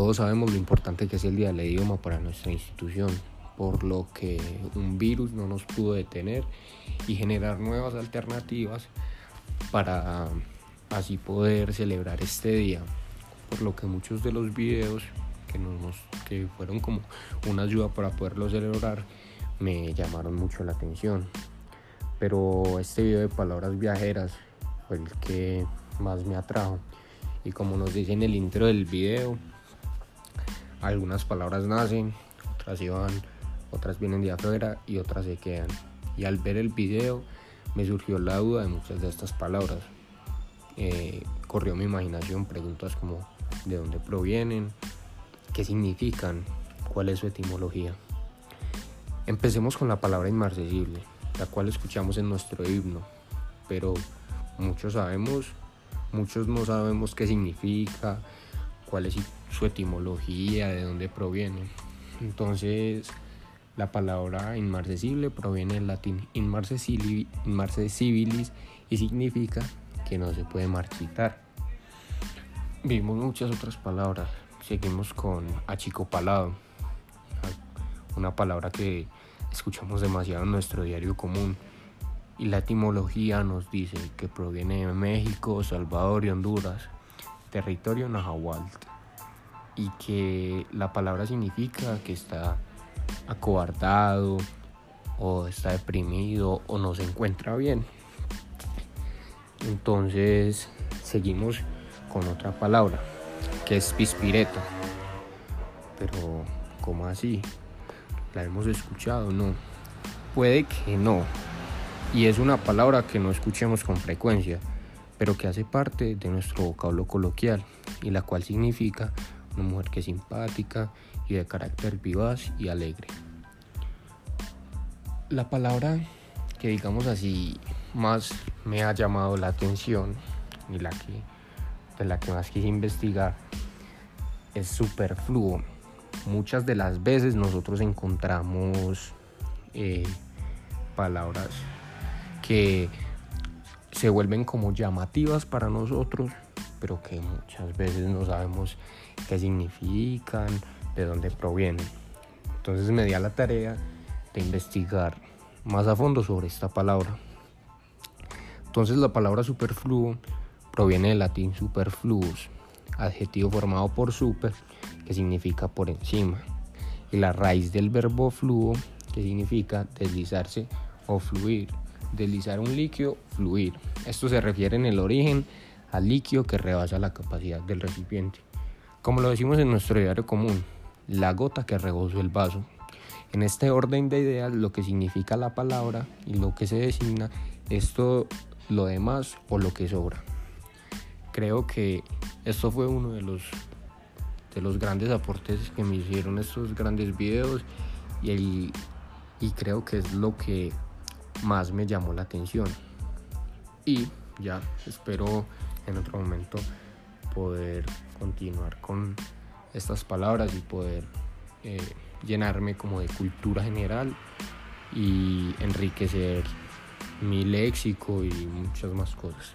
Todos sabemos lo importante que es el día del idioma para nuestra institución, por lo que un virus no nos pudo detener y generar nuevas alternativas para así poder celebrar este día. Por lo que muchos de los videos que, nos, que fueron como una ayuda para poderlo celebrar me llamaron mucho la atención. Pero este video de palabras viajeras fue el que más me atrajo. Y como nos dice en el intro del video, algunas palabras nacen, otras se van, otras vienen de afuera y otras se quedan. Y al ver el video me surgió la duda de muchas de estas palabras. Eh, corrió mi imaginación preguntas como de dónde provienen, qué significan, cuál es su etimología. Empecemos con la palabra inmarcesible, la cual escuchamos en nuestro himno, pero muchos sabemos, muchos no sabemos qué significa, cuál es su etimología, de dónde proviene. Entonces, la palabra inmarcesible proviene del latín inmarcesibilis y significa que no se puede marchitar. Vimos muchas otras palabras. Seguimos con achicopalado, una palabra que escuchamos demasiado en nuestro diario común. Y la etimología nos dice que proviene de México, Salvador y Honduras, territorio nahuatl. Y que la palabra significa que está acobardado o está deprimido o no se encuentra bien. Entonces seguimos con otra palabra que es pispireto. Pero ¿cómo así? ¿La hemos escuchado? No. Puede que no. Y es una palabra que no escuchemos con frecuencia, pero que hace parte de nuestro vocablo coloquial y la cual significa una mujer que es simpática y de carácter vivaz y alegre. La palabra que digamos así más me ha llamado la atención y la que de la que más quise investigar es superfluo. Muchas de las veces nosotros encontramos eh, palabras que se vuelven como llamativas para nosotros, pero que muchas veces no sabemos qué significan, de dónde provienen. Entonces me di a la tarea de investigar más a fondo sobre esta palabra. Entonces la palabra superfluo proviene del latín superfluus, adjetivo formado por super, que significa por encima, y la raíz del verbo fluo, que significa deslizarse o fluir. Deslizar un líquido, fluir. Esto se refiere en el origen al líquido que rebasa la capacidad del recipiente. Como lo decimos en nuestro diario común, la gota que rebosó el vaso. En este orden de ideas, lo que significa la palabra y lo que se designa es todo lo demás o lo que sobra. Creo que esto fue uno de los, de los grandes aportes que me hicieron estos grandes videos y, y creo que es lo que más me llamó la atención. Y ya espero en otro momento poder continuar con estas palabras y poder eh, llenarme como de cultura general y enriquecer mi léxico y muchas más cosas.